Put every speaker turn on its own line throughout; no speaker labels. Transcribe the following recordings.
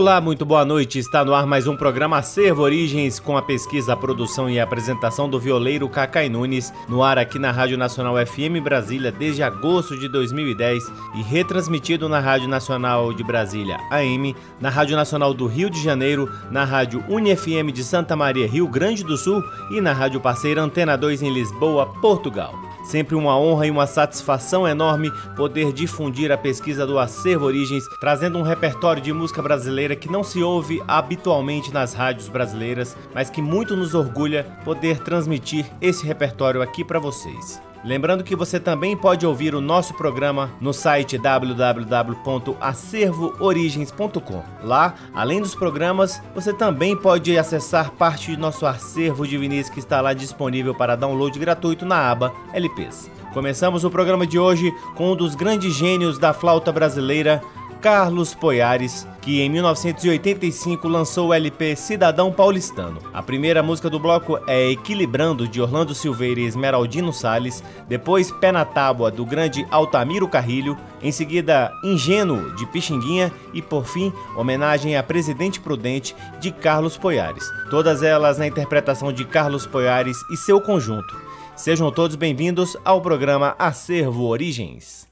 Olá, muito boa noite. Está no ar mais um programa Acervo Origens com a pesquisa, a produção e a apresentação do violeiro Cacai Nunes, no ar aqui na Rádio Nacional FM Brasília desde agosto de 2010 e retransmitido na Rádio Nacional de Brasília AM, na Rádio Nacional do Rio de Janeiro, na Rádio UniFM de Santa Maria, Rio Grande do Sul e na Rádio Parceira Antena 2 em Lisboa, Portugal. Sempre uma honra e uma satisfação enorme poder difundir a pesquisa do Acervo Origens, trazendo um repertório de música brasileira que não se ouve habitualmente nas rádios brasileiras, mas que muito nos orgulha poder transmitir esse repertório aqui para vocês. Lembrando que você também pode ouvir o nosso programa no site www.acervoorigens.com. Lá, além dos programas, você também pode acessar parte de nosso acervo de vinis que está lá disponível para download gratuito na aba LPs. Começamos o programa de hoje com um dos grandes gênios da flauta brasileira, Carlos Poiares, que em 1985 lançou o LP Cidadão Paulistano. A primeira música do bloco é Equilibrando, de Orlando Silveira e Esmeraldino Salles, depois Pé na Tábua, do grande Altamiro Carrilho, em seguida Ingênuo, de Pixinguinha e, por fim, homenagem a Presidente Prudente, de Carlos Poiares. Todas elas na interpretação de Carlos Poiares e seu conjunto. Sejam todos bem-vindos ao programa Acervo Origens.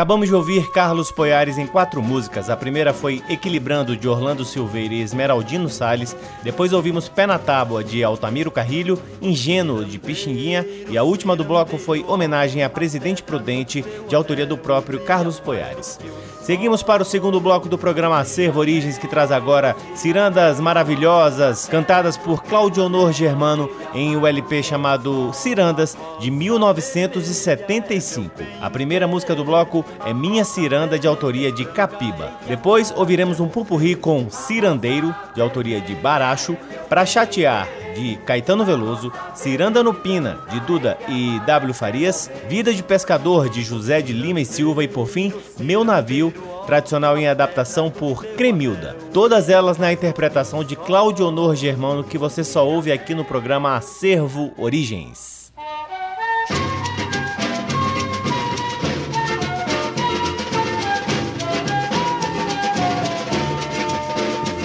Acabamos de ouvir Carlos Poiares em quatro músicas. A primeira foi Equilibrando, de Orlando Silveira e Esmeraldino Salles. Depois ouvimos Pé na Tábua, de Altamiro Carrilho, Ingênuo, de Pixinguinha. E a última do bloco foi Homenagem a Presidente Prudente, de autoria do próprio Carlos Poiares. Seguimos para o segundo bloco do programa Acervo Origens, que traz agora cirandas maravilhosas, cantadas por Claudio Honor Germano em um LP chamado Cirandas, de 1975. A primeira música do bloco é Minha Ciranda, de autoria de Capiba. Depois ouviremos um pupurri com Cirandeiro, de autoria de Baracho, para chatear, de Caetano Veloso, Ciranda no Pina, de Duda e W. Farias, Vida de Pescador, de José de Lima e Silva e, por fim, Meu Navio, tradicional em adaptação por Cremilda. Todas elas na interpretação de Cláudio Honor Germano, que você só ouve aqui no programa Acervo Origens.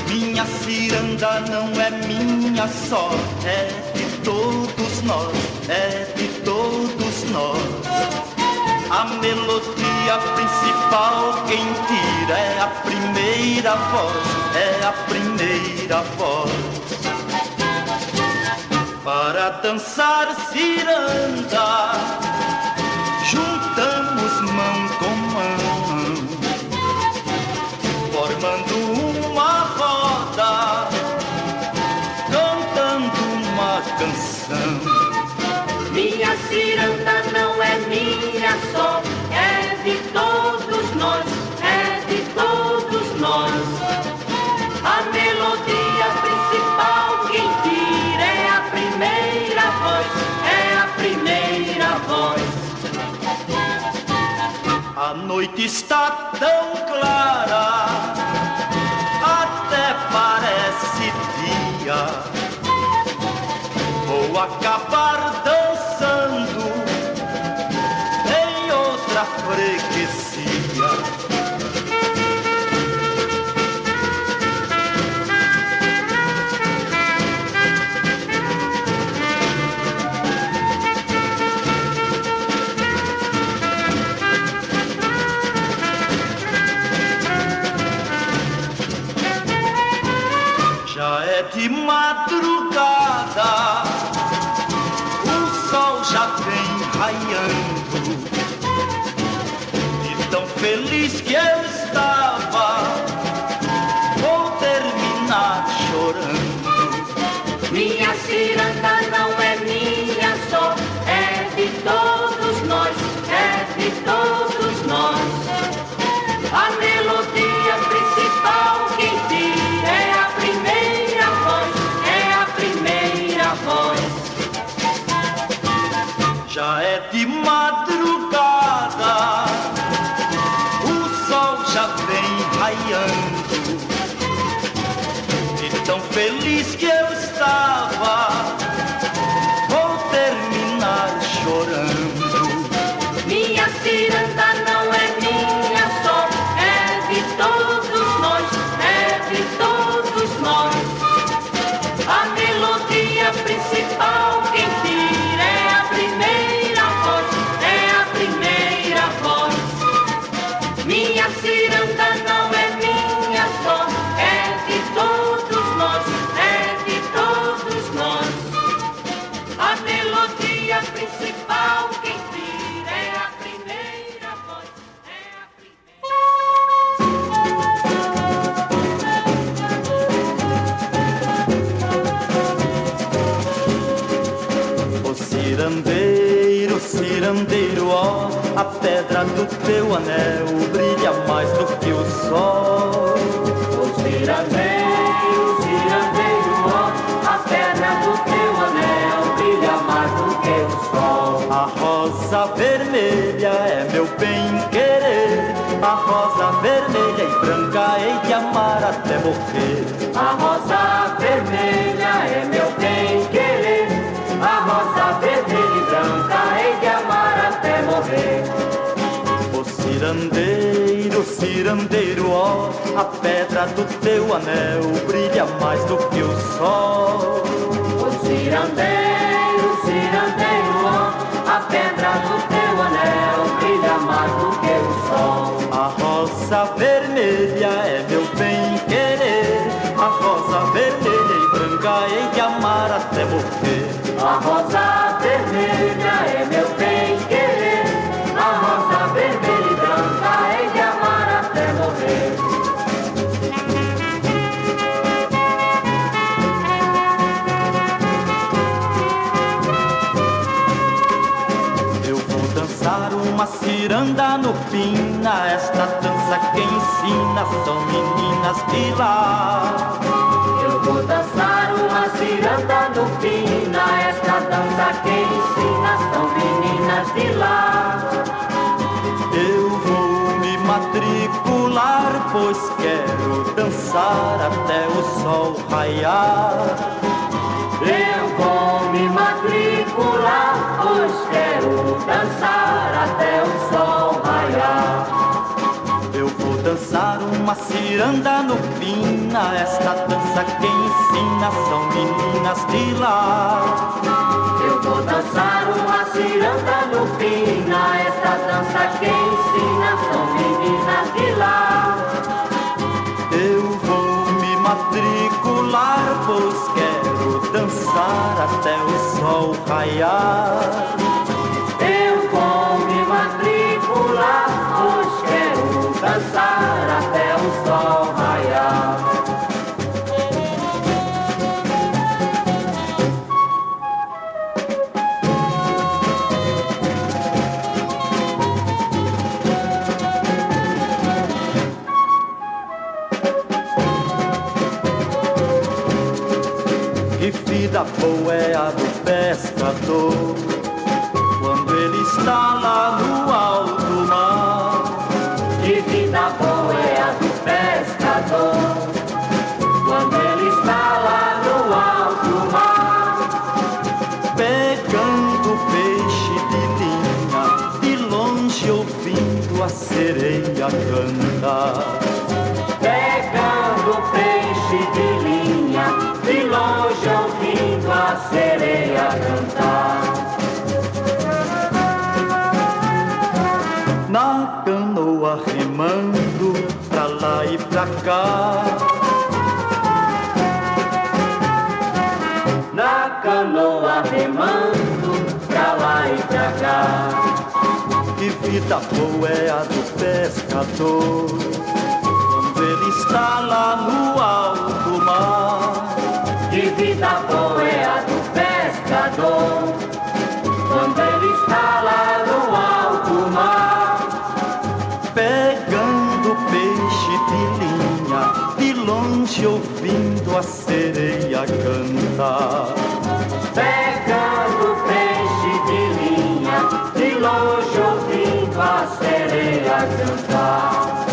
Minha ciranda não é minha só, é de todos nós, é de todos nós. A melodia principal quem tira é a primeira voz, é a primeira voz. Para dançar ciranda, noite está tão clara, até parece dia. Vou acabar dançando em outra freguesia. Pedra do teu anel brilha mais do que o sol.
O cirandeiro, cirandeiro, ó, a pedra do teu anel brilha mais do que o sol.
A rosa vermelha é meu bem querer, a rosa vermelha e branca hei de amar até morrer.
A rosa vermelha
cirandeiro, cirandeiro, ó, a pedra do teu anel brilha mais do que o sol.
O cirandeiro, cirandeiro, ó, a pedra do teu anel brilha mais do que o sol.
A rosa vermelha é meu bem querer. A rosa vermelha e branca hei de amar até morrer.
A rosa
Esta dança quem ensina são meninas de lá.
Eu vou dançar uma ciranda no pina. Esta dança quem ensina são meninas de lá.
Eu vou me matricular, pois quero dançar até o sol raiar.
Eu vou me matricular, pois quero dançar
uma ciranda no pina. Esta dança quem ensina são meninas de lá.
Eu vou dançar uma ciranda no pina. Esta dança quem ensina são meninas de lá.
Eu vou me matricular, pois quero dançar até o sol raiar. Pescador quando ele está lá no alto mar.
Que vida boa é a do pescador quando ele está lá no alto mar.
Pegando peixe de linha, de longe ouvindo a sereia cantar. Vida boa é a do pescador quando ele está lá no alto mar.
Que vida boa é a do pescador quando ele está lá no alto mar.
Pegando peixe de linha, de longe ouvindo a sereia cantar.
Cantar.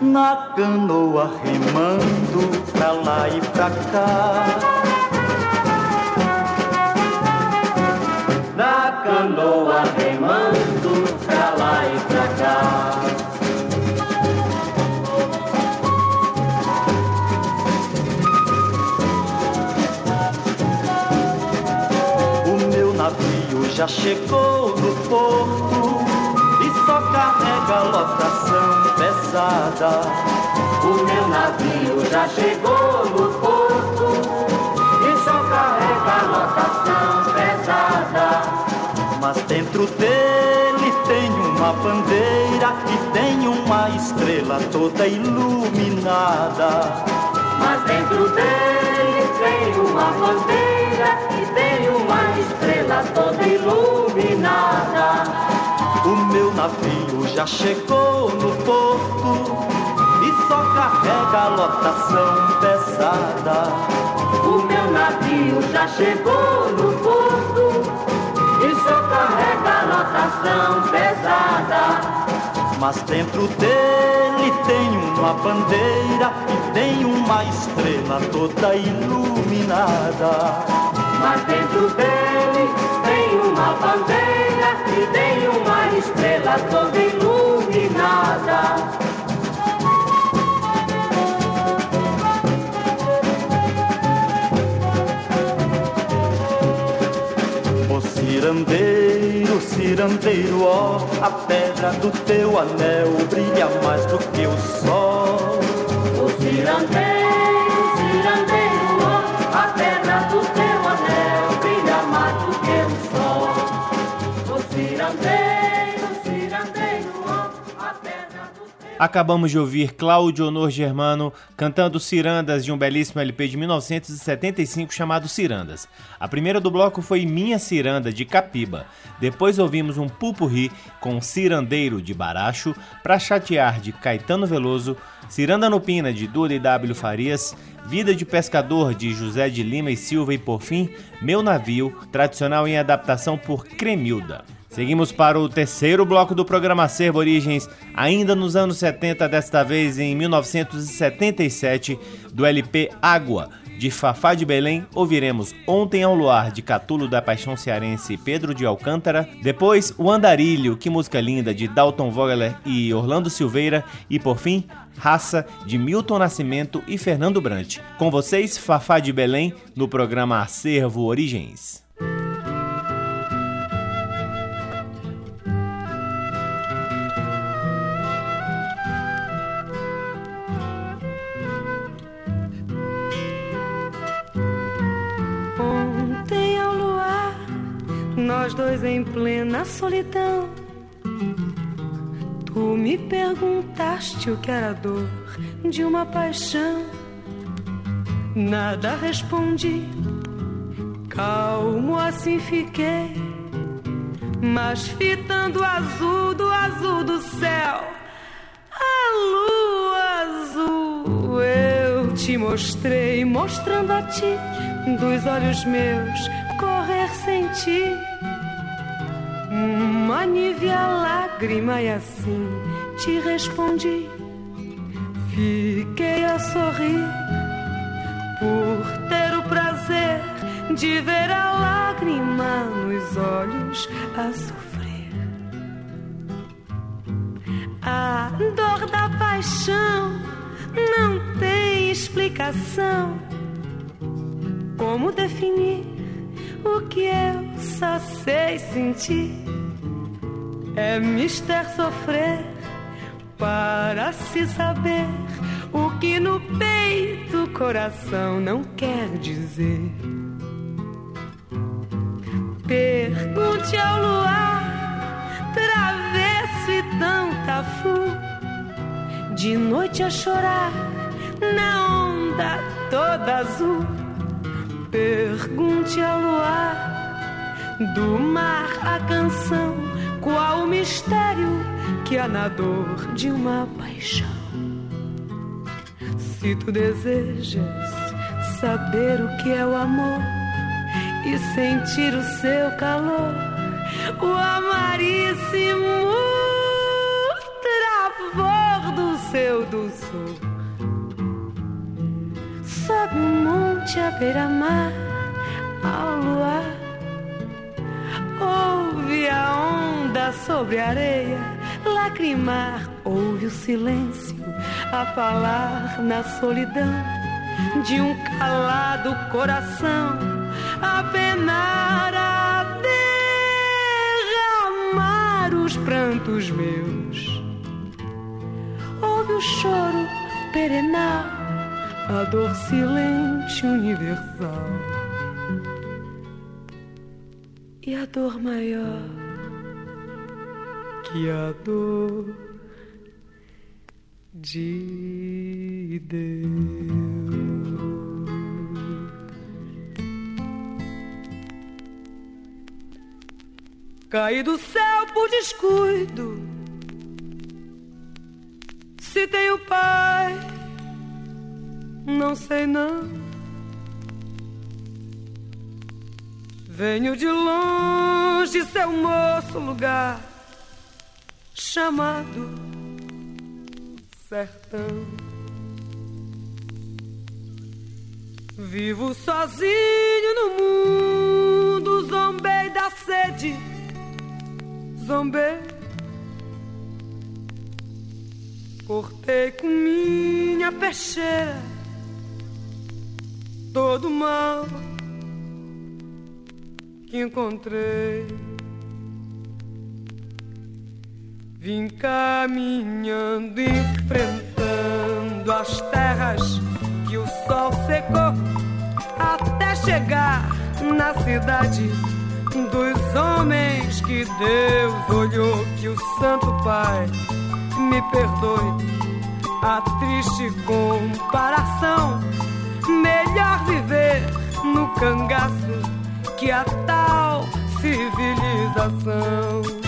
Na canoa remando pra lá e pra cá. Já chegou no porto e só carrega lotação pesada.
O meu navio já chegou no porto e só carrega lotação pesada.
Mas dentro dele tem uma bandeira e tem uma estrela toda iluminada.
Mas dentro dele tem uma bandeira uma estrela toda iluminada.
O meu navio já chegou no porto e só carrega lotação pesada.
O meu navio já chegou no porto e só carrega lotação pesada.
Mas dentro dele tem uma bandeira e tem uma estrela toda iluminada.
Mas dentro dele tem uma bandeira e tem uma estrela toda iluminada.
O cirandeiro cirandeiro, cirandeiro, ó, a pedra do teu anel brilha mais do que o sol.
O cirandeiro,
Acabamos de ouvir Cláudio Honor Germano cantando Cirandas de um belíssimo LP de 1975 chamado Cirandas. A primeira do bloco foi Minha Ciranda de Capiba. Depois ouvimos um pupurri com Cirandeiro de Baracho, Pra Chatear de Caetano Veloso, Ciranda Nupina de Duda e W Farias, Vida de Pescador de José de Lima e Silva e por fim Meu Navio, tradicional em adaptação por Cremilda. Seguimos para o terceiro bloco do programa Acervo Origens, ainda nos anos 70, desta vez em 1977, do LP Água, de Fafá de Belém, ouviremos Ontem ao Luar, de Catulo da Paixão Cearense Pedro de Alcântara. Depois, O Andarilho, que música linda, de Dalton Vogler e Orlando Silveira. E por fim, Raça, de Milton Nascimento e Fernando Brant. Com vocês, Fafá de Belém, no programa Acervo Origens.
Em plena solidão. Tu me perguntaste o que era dor de uma paixão. Nada respondi, calmo assim fiquei, mas fitando o azul do azul do céu, a lua azul eu te mostrei, mostrando a ti dos olhos meus correr sem ti uma nívea lágrima e assim te respondi. Fiquei a sorrir por ter o prazer de ver a lágrima nos olhos a sofrer. A dor da paixão não tem explicação. Como definir o que eu só sei sentir? É mister sofrer para se saber o que no peito o coração não quer dizer. Pergunte ao luar, travesso e tanta fu, de noite a chorar na onda toda azul. Pergunte ao luar, do mar a canção, qual o mistério que há na dor de uma paixão. Se tu desejas saber o que é o amor e sentir o seu calor, o amaríssimo travor do seu doçor. Sobe um monte à beira-mar, ao luar, ouve a onda sobre a areia. Lacrimar, ouve o silêncio. A falar na solidão de um calado coração. A penar, a derramar os prantos meus. Ouve o choro perenal, a dor silente universal e a dor maior que a dor de Deus. Caí do céu por descuido. Se tenho pai, não sei não. Venho de longe, seu moço, lugar chamado sertão. Vivo sozinho no mundo, zombei da sede, zombei. Cortei com minha peixeira todo mal que encontrei. Vim caminhando, enfrentando as terras que o sol secou, até chegar na cidade dos homens que Deus olhou. Que o Santo Pai me perdoe a triste comparação. Melhor viver no cangaço que a tal civilização.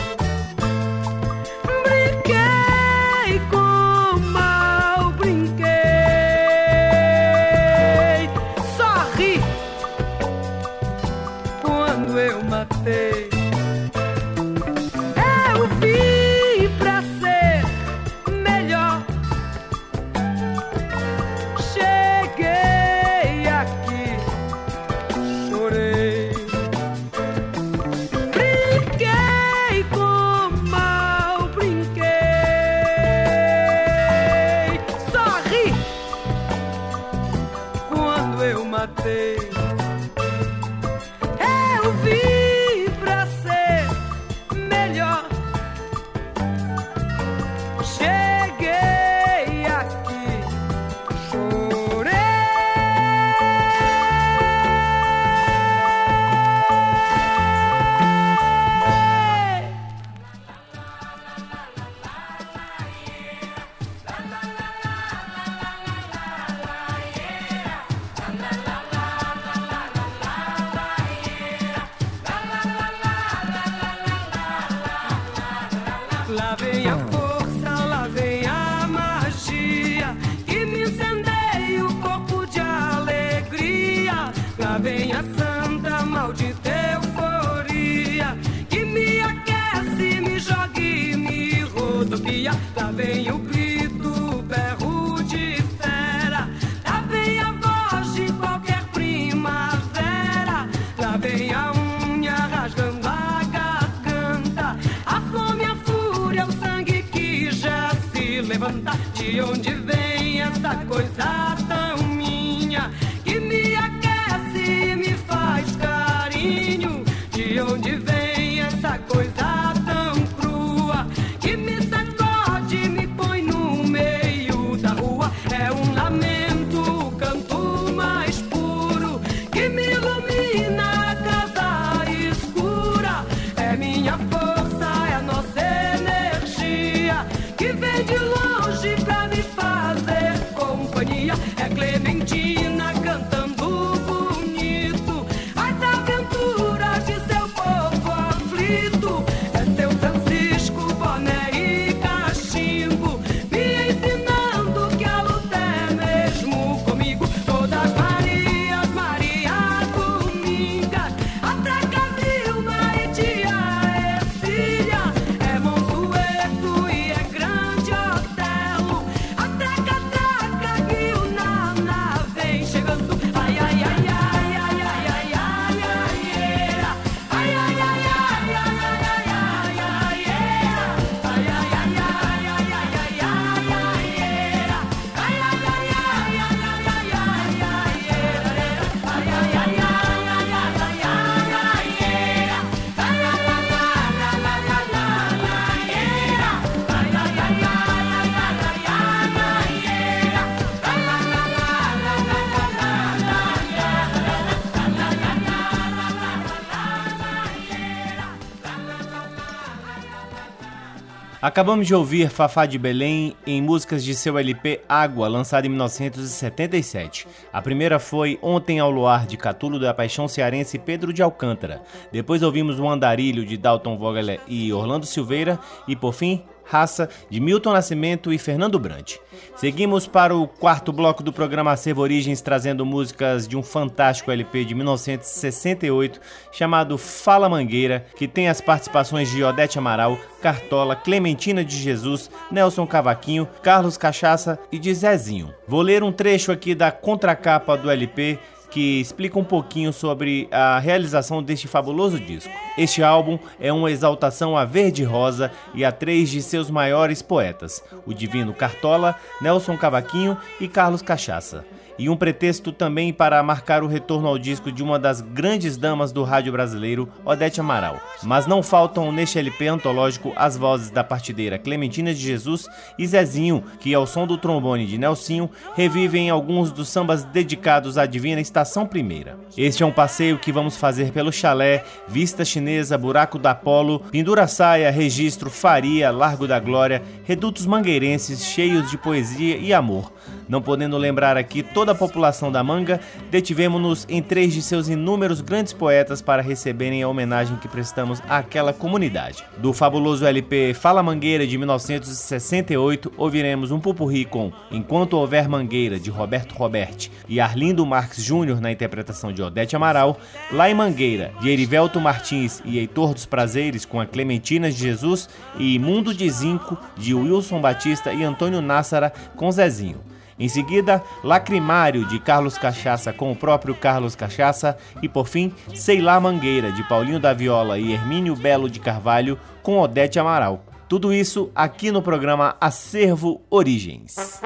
Acabamos de ouvir Fafá de Belém em músicas de seu LP Água, lançado em 1977. A primeira foi Ontem ao Luar, de Catulo da Paixão Cearense Pedro de Alcântara. Depois ouvimos O Andarilho, de Dalton Vogel e Orlando Silveira. E por fim, Raça, de Milton Nascimento e Fernando Brant. Seguimos para o quarto bloco do programa Acervo Origens, trazendo músicas de um fantástico LP de 1968 chamado Fala Mangueira, que tem as participações de Odete Amaral, Cartola, Clementina de Jesus, Nelson Cavaquinho, Carlos Cachaça e de Zezinho. Vou ler um trecho aqui da contracapa do LP que explica um pouquinho sobre a realização deste fabuloso disco. Este álbum é uma exaltação a Verde Rosa e a três de seus maiores poetas, o Divino Cartola, Nelson Cavaquinho e Carlos Cachaça. E um pretexto também para marcar o retorno ao disco de uma das grandes damas do rádio brasileiro, Odete Amaral. Mas não faltam neste LP antológico as vozes da partideira Clementina de Jesus e Zezinho, que ao som do trombone de Nelsinho revivem alguns dos sambas dedicados à divina Estação Primeira. Este é um passeio que vamos fazer pelo chalé, Vista Chinesa, Buraco da Polo, Pendura Saia, Registro, Faria, Largo da Glória, redutos mangueirenses cheios de poesia e amor. Não podendo lembrar aqui toda a população da Manga, detivemos-nos em três de seus inúmeros grandes poetas para receberem a homenagem que prestamos àquela comunidade. Do fabuloso LP Fala Mangueira de 1968, ouviremos um pupurri com Enquanto Houver Mangueira de Roberto Roberti e Arlindo Marques Júnior na interpretação de Odete Amaral, Lá em Mangueira de Erivelto Martins e Heitor dos Prazeres com a Clementina de Jesus e Mundo de Zinco de Wilson Batista e Antônio Nássara com Zezinho. Em seguida, Lacrimário, de Carlos Cachaça com o próprio Carlos Cachaça. E por fim, Sei Lá Mangueira, de Paulinho da Viola e Hermínio Belo de Carvalho, com Odete Amaral. Tudo isso aqui no programa Acervo Origens.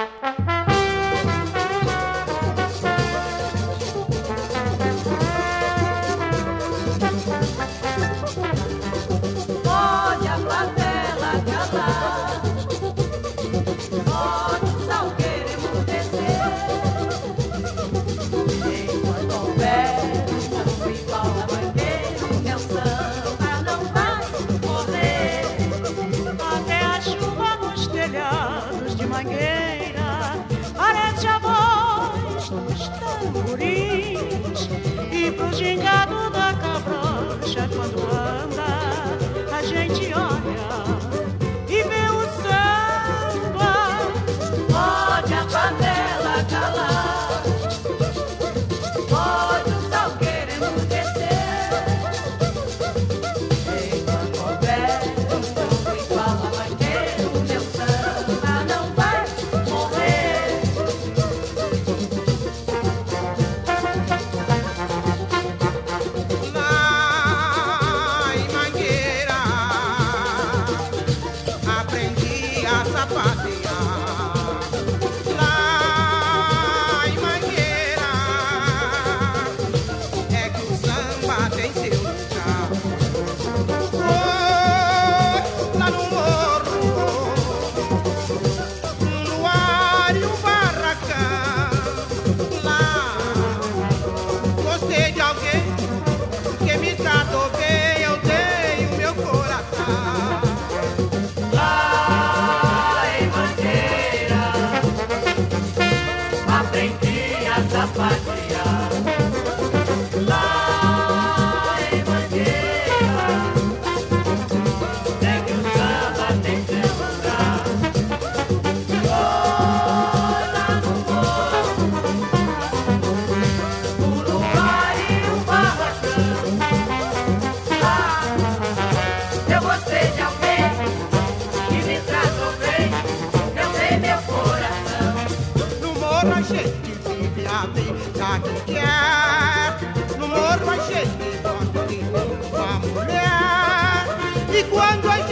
关关。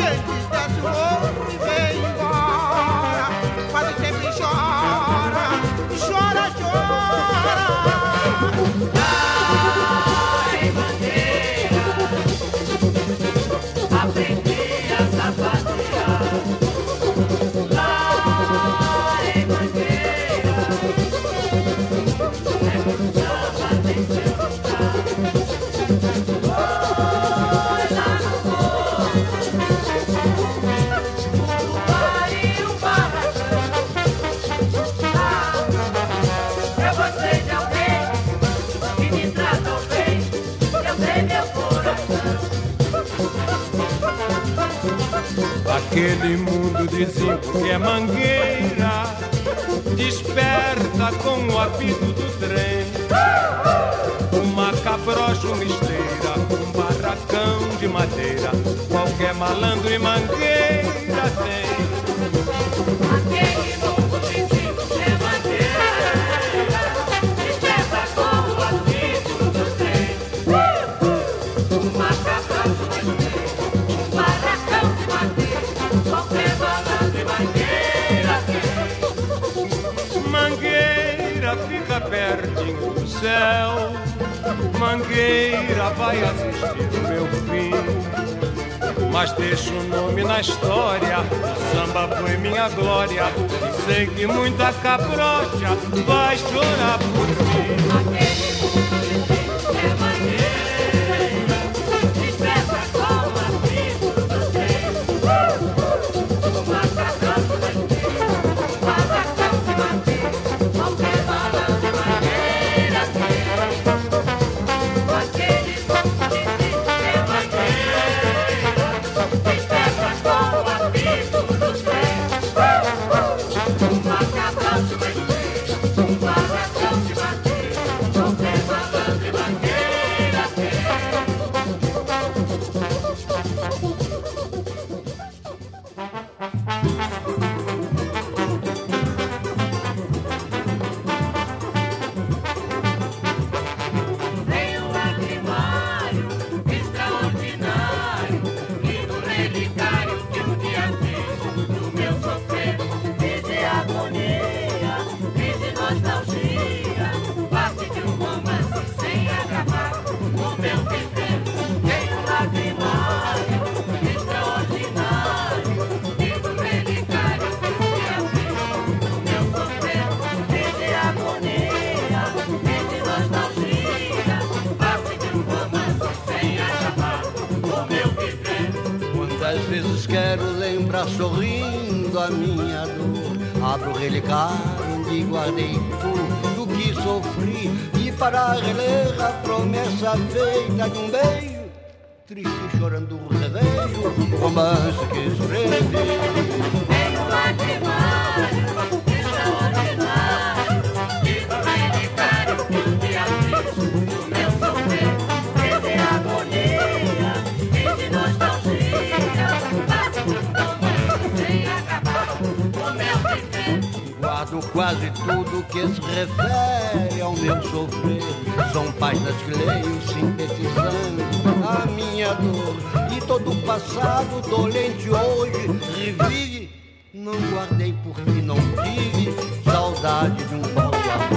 mas deixo o nome na história. O samba foi minha glória. Sei que muita cabrocha vai chorar por mim.
Caro, onde guardei tudo que sofri e para reler a promessa feita de um bem. que se refere ao meu sofrer. São páginas que leio sintetizando a minha dor. E todo o passado dolente hoje revive. Não guardei porque não tive saudade de um falso amor.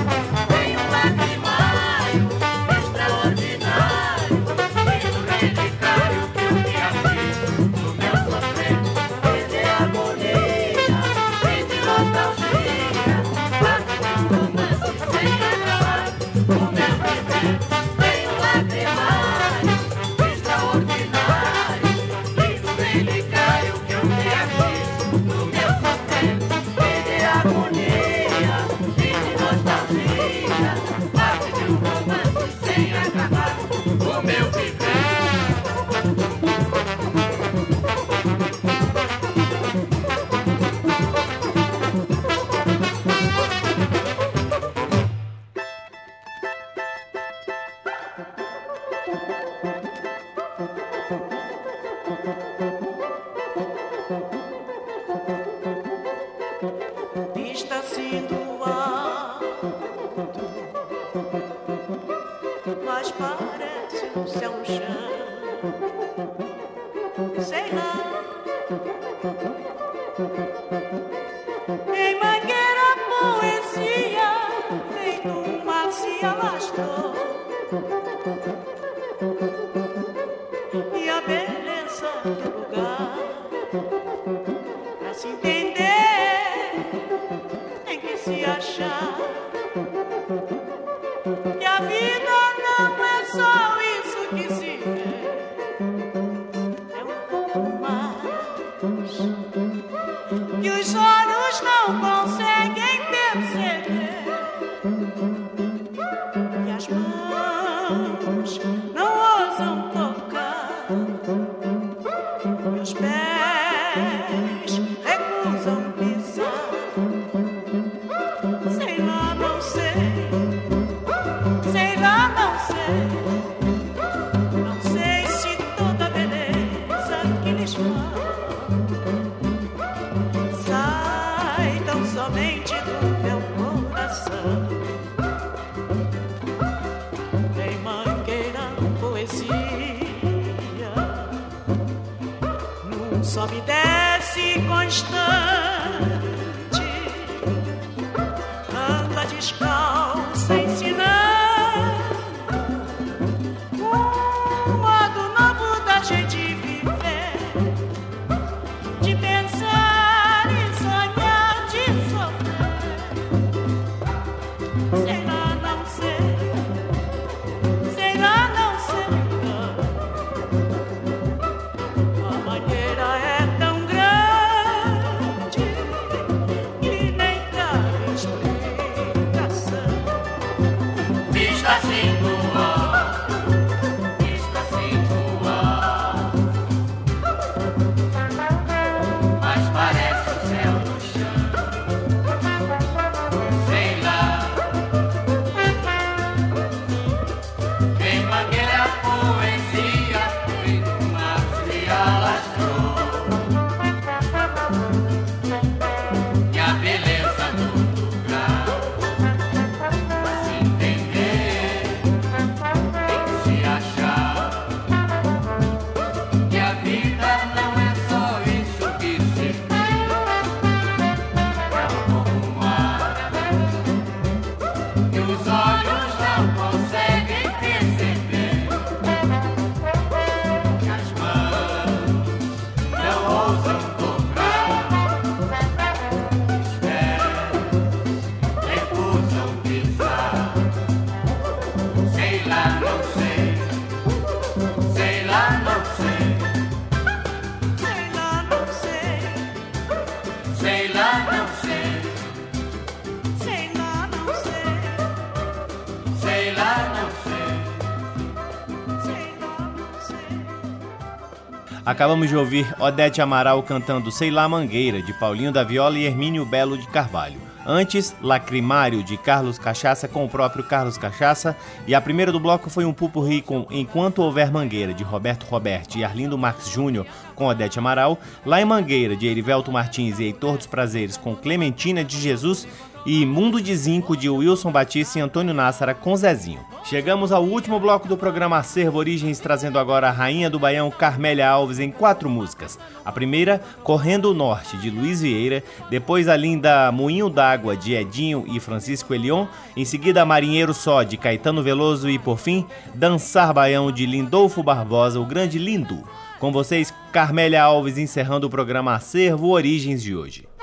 Acabamos de ouvir Odete Amaral cantando Sei Lá Mangueira, de Paulinho da Viola e Hermínio Belo de Carvalho. Antes, Lacrimário, de Carlos Cachaça, com o próprio Carlos Cachaça. E a primeira do bloco foi um pupurri com Enquanto Houver Mangueira, de Roberto Roberti e Arlindo Marques Júnior, com Odete Amaral. Lá em Mangueira, de Erivelto Martins e Heitor dos Prazeres, com Clementina de Jesus e Mundo de Zinco de Wilson Batista e Antônio Nassara com Zezinho. Chegamos ao último bloco do programa Acervo Origens, trazendo agora a rainha do Baião Carmélia Alves em quatro músicas. A primeira, Correndo o Norte, de Luiz Vieira, depois a linda Moinho d'Água, de Edinho e Francisco Elion, em seguida Marinheiro Só, de Caetano Veloso e, por fim, Dançar Baião, de Lindolfo Barbosa, o grande Lindo. Com vocês, Carmélia Alves encerrando o programa Acervo Origens de hoje.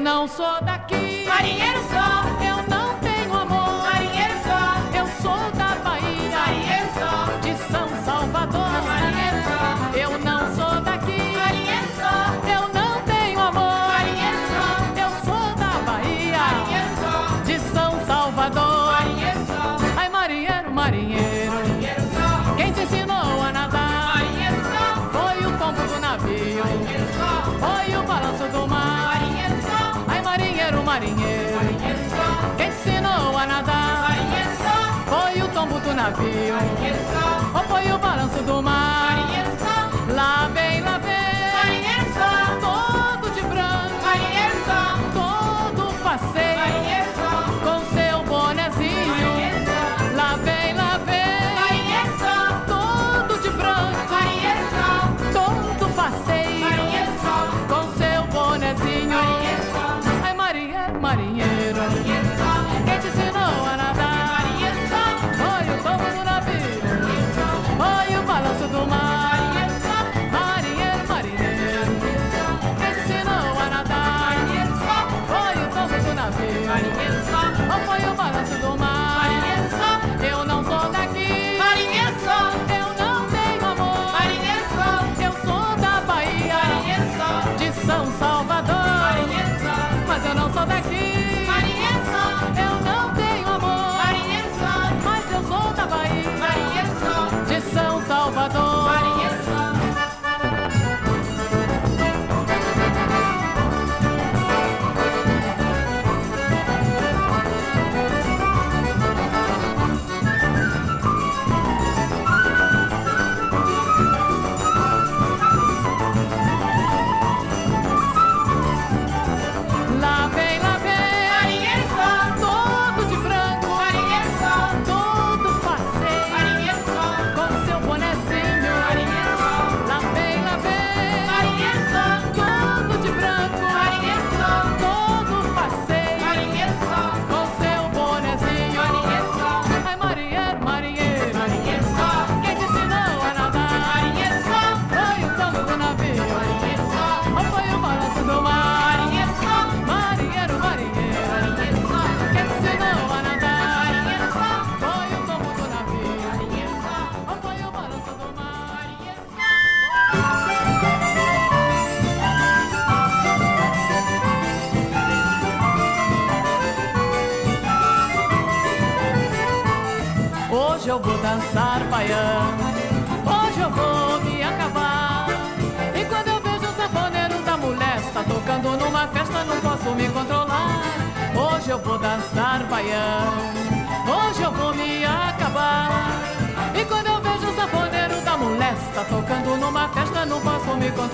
não
sou daqui.
Marinheiro
sou. navio. Ou foi o balanço do mar?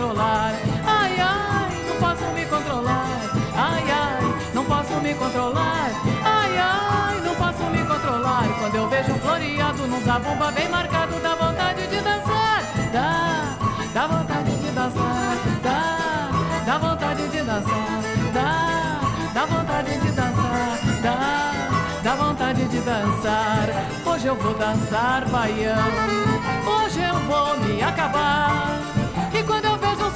controlar. Ai, ai, não posso me controlar. Ai, ai, não posso me controlar. Ai, ai, não posso me controlar. Quando eu vejo um floreado num zabumba bem marcado, dá vontade de dançar. Dá, dá vontade de dançar. Dá, dá vontade de dançar. Dá, dá vontade de dançar. Dá, dá vontade de dançar. Hoje eu vou dançar, baiano. Hoje eu vou me acabar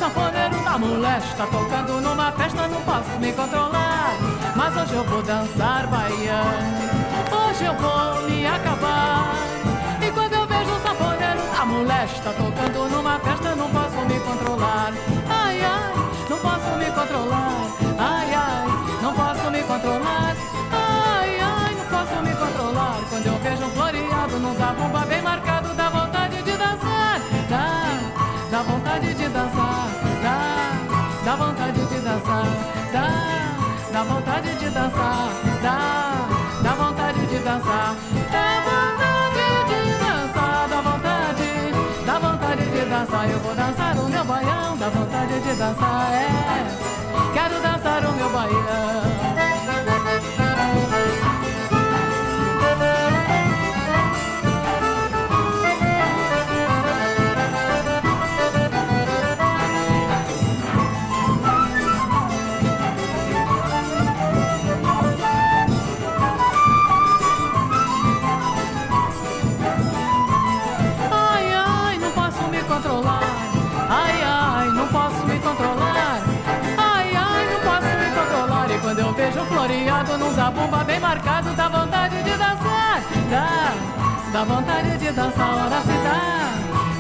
sanfoneiro da molesta Tocando numa festa, não posso me controlar. Mas hoje eu vou dançar baiano Hoje eu vou me acabar. E quando eu vejo um sanfoneiro da molesta Tocando numa festa, não posso me controlar. Ai, ai, não posso me controlar. Ai, ai, não posso me controlar. Ai, ai, não posso me controlar. Quando eu vejo um floreado num zabumba bem marcado dá vontade de dançar, dá, dá vontade de dançar, dá, dá vontade de dançar, dá, dá vontade de dançar, dá vontade de dançar, dá vontade, dá vontade de dançar, eu vou dançar o meu baião, dá vontade de dançar, é, quero dançar o meu baião. Dá, dá vontade de dançar, ora se dá,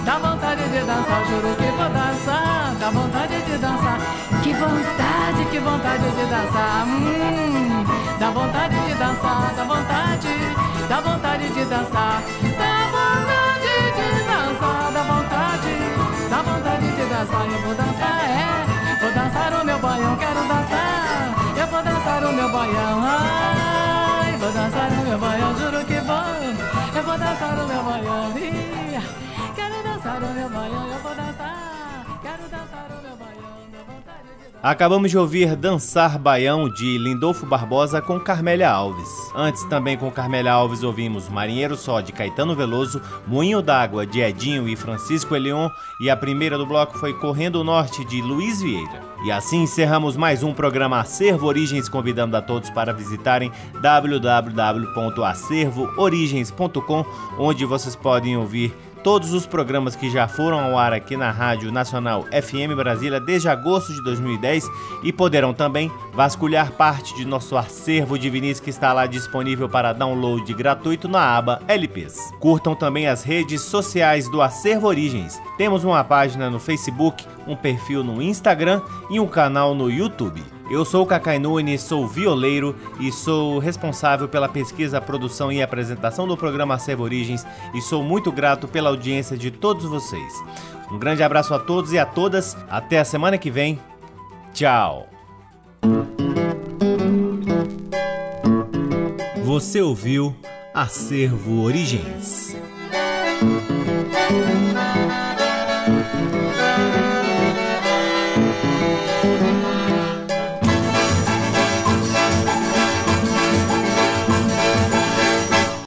dá vontade de dançar, juro que vou dançar, dá vontade de dançar, que vontade, que vontade de dançar, hum, dá vontade de dançar, dá vontade, dá vontade de dançar, vou. Eu vou dançar o meu baião. Quero dançar o meu baião,
Acabamos de ouvir Dançar Baião de Lindolfo Barbosa com Carmélia Alves. Antes, também com Carmélia Alves, ouvimos Marinheiro Só de Caetano Veloso, Moinho d'Água de Edinho e Francisco Elion e a primeira do bloco foi Correndo o Norte de Luiz Vieira. E assim encerramos mais um programa Acervo Origens, convidando a todos para visitarem www.acervoorigens.com, onde vocês podem ouvir todos os programas que já foram ao ar aqui na Rádio Nacional FM Brasília desde agosto de 2010 e poderão também vasculhar parte de nosso acervo de vinis que está lá disponível para download gratuito na aba LPs. Curtam também as redes sociais do Acervo Origens. Temos uma página no Facebook, um perfil no Instagram e um canal no YouTube. Eu sou o Cacai Nunes, sou violeiro e sou responsável pela pesquisa, produção e apresentação do programa Acervo Origens e sou muito grato pela audiência de todos vocês. Um grande abraço a todos e a todas. Até a semana que vem. Tchau. Você ouviu Acervo Origens.